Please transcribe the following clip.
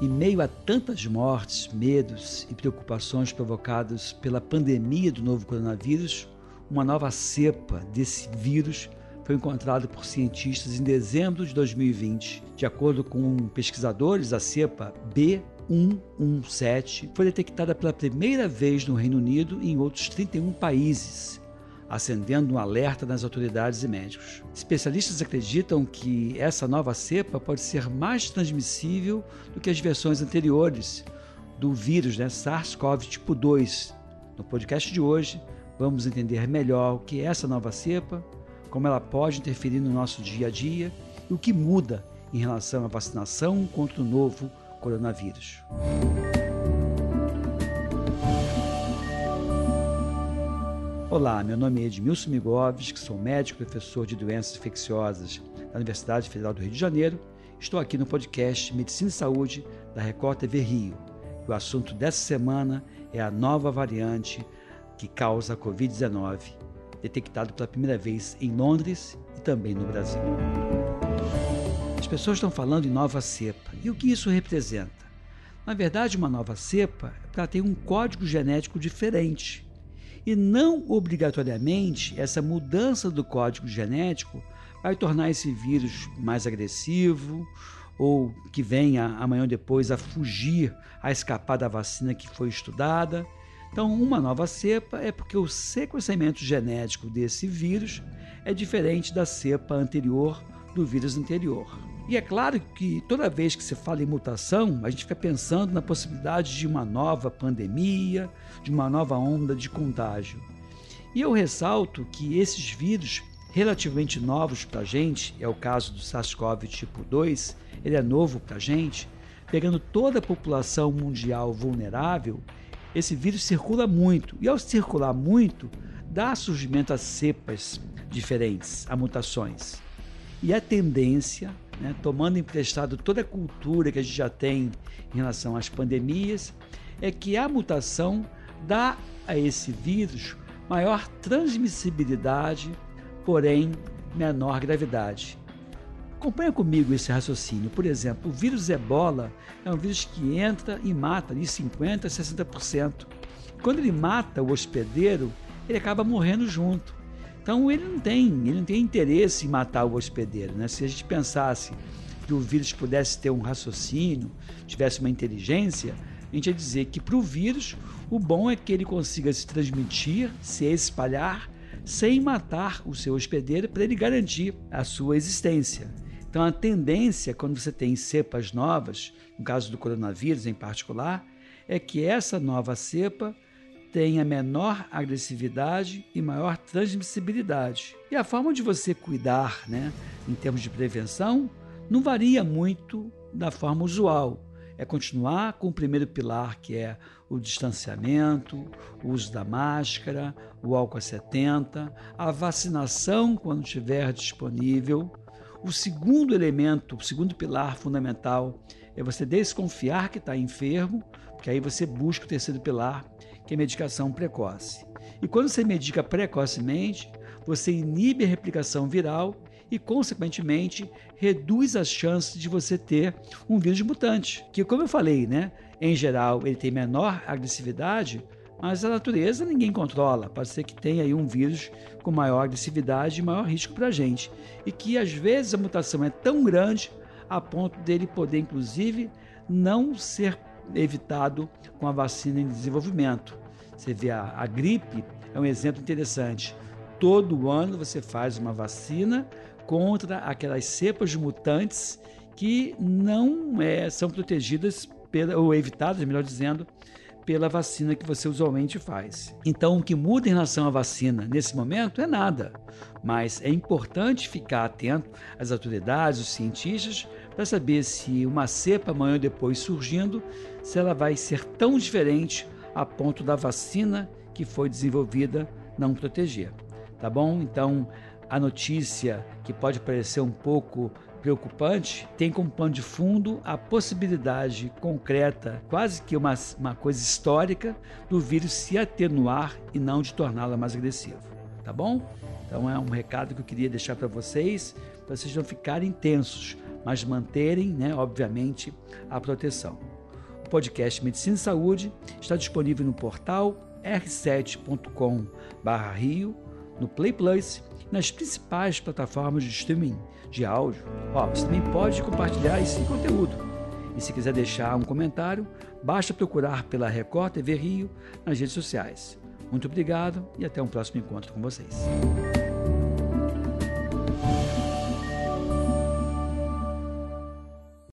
Em meio a tantas mortes, medos e preocupações provocados pela pandemia do novo coronavírus, uma nova cepa desse vírus foi encontrada por cientistas em dezembro de 2020. De acordo com pesquisadores, a cepa B117 foi detectada pela primeira vez no Reino Unido e em outros 31 países acendendo um alerta nas autoridades e médicos. Especialistas acreditam que essa nova cepa pode ser mais transmissível do que as versões anteriores do vírus né, SARS-CoV tipo 2. No podcast de hoje, vamos entender melhor o que é essa nova cepa, como ela pode interferir no nosso dia a dia e o que muda em relação à vacinação contra o novo coronavírus. Olá, meu nome é Edmilson Migoves, sou médico e professor de doenças infecciosas da Universidade Federal do Rio de Janeiro. Estou aqui no podcast Medicina e Saúde da Record TV Rio. o assunto dessa semana é a nova variante que causa a Covid-19, detectado pela primeira vez em Londres e também no Brasil. As pessoas estão falando em nova cepa. E o que isso representa? Na verdade, uma nova cepa ela tem um código genético diferente e não obrigatoriamente essa mudança do código genético vai tornar esse vírus mais agressivo ou que venha amanhã ou depois a fugir, a escapar da vacina que foi estudada. Então, uma nova cepa é porque o sequenciamento genético desse vírus é diferente da cepa anterior do vírus anterior. E é claro que toda vez que se fala em mutação, a gente fica pensando na possibilidade de uma nova pandemia, de uma nova onda de contágio. E eu ressalto que esses vírus relativamente novos para a gente, é o caso do SARS-CoV tipo 2, ele é novo para a gente, pegando toda a população mundial vulnerável, esse vírus circula muito. E ao circular muito, dá surgimento a cepas diferentes, a mutações. E a tendência né, tomando emprestado toda a cultura que a gente já tem em relação às pandemias, é que a mutação dá a esse vírus maior transmissibilidade, porém menor gravidade. Acompanha comigo esse raciocínio. Por exemplo, o vírus ebola é um vírus que entra e mata ali 50% a 60%. Quando ele mata o hospedeiro, ele acaba morrendo junto. Então ele não tem, ele não tem interesse em matar o hospedeiro. Né? Se a gente pensasse que o vírus pudesse ter um raciocínio, tivesse uma inteligência, a gente ia dizer que para o vírus o bom é que ele consiga se transmitir, se espalhar, sem matar o seu hospedeiro para ele garantir a sua existência. Então a tendência, quando você tem cepas novas, no caso do coronavírus em particular, é que essa nova cepa tenha menor agressividade e maior transmissibilidade. E a forma de você cuidar, né, em termos de prevenção, não varia muito da forma usual. É continuar com o primeiro pilar, que é o distanciamento, o uso da máscara, o álcool 70, a vacinação quando estiver disponível. O segundo elemento, o segundo pilar fundamental é você desconfiar que está enfermo, porque aí você busca o terceiro pilar, que é medicação precoce. E quando você medica precocemente, você inibe a replicação viral e, consequentemente, reduz as chances de você ter um vírus mutante. Que, como eu falei, né, em geral ele tem menor agressividade, mas a natureza ninguém controla. Pode ser que tenha aí um vírus com maior agressividade e maior risco para a gente. E que às vezes a mutação é tão grande a ponto dele poder, inclusive, não ser evitado com a vacina em desenvolvimento. Você vê a, a gripe, é um exemplo interessante. Todo ano você faz uma vacina contra aquelas cepas mutantes que não é, são protegidas pela, ou evitadas, melhor dizendo, pela vacina que você usualmente faz. Então, o que muda em relação à vacina nesse momento é nada, mas é importante ficar atento às autoridades, os cientistas, para saber se uma cepa amanhã ou depois surgindo, se ela vai ser tão diferente a ponto da vacina que foi desenvolvida não proteger. Tá bom? Então, a notícia que pode parecer um pouco preocupante tem como pano de fundo a possibilidade concreta, quase que uma, uma coisa histórica, do vírus se atenuar e não de torná-la mais agressiva. Tá bom? Então é um recado que eu queria deixar para vocês, para vocês não ficarem tensos, mas manterem, né, obviamente, a proteção. podcast Medicina e Saúde está disponível no portal r7.com/rio, no Play Plus nas principais plataformas de streaming de áudio. Ó, você também pode compartilhar esse conteúdo. E se quiser deixar um comentário, basta procurar pela Record TV Rio nas redes sociais. Muito obrigado e até um próximo encontro com vocês.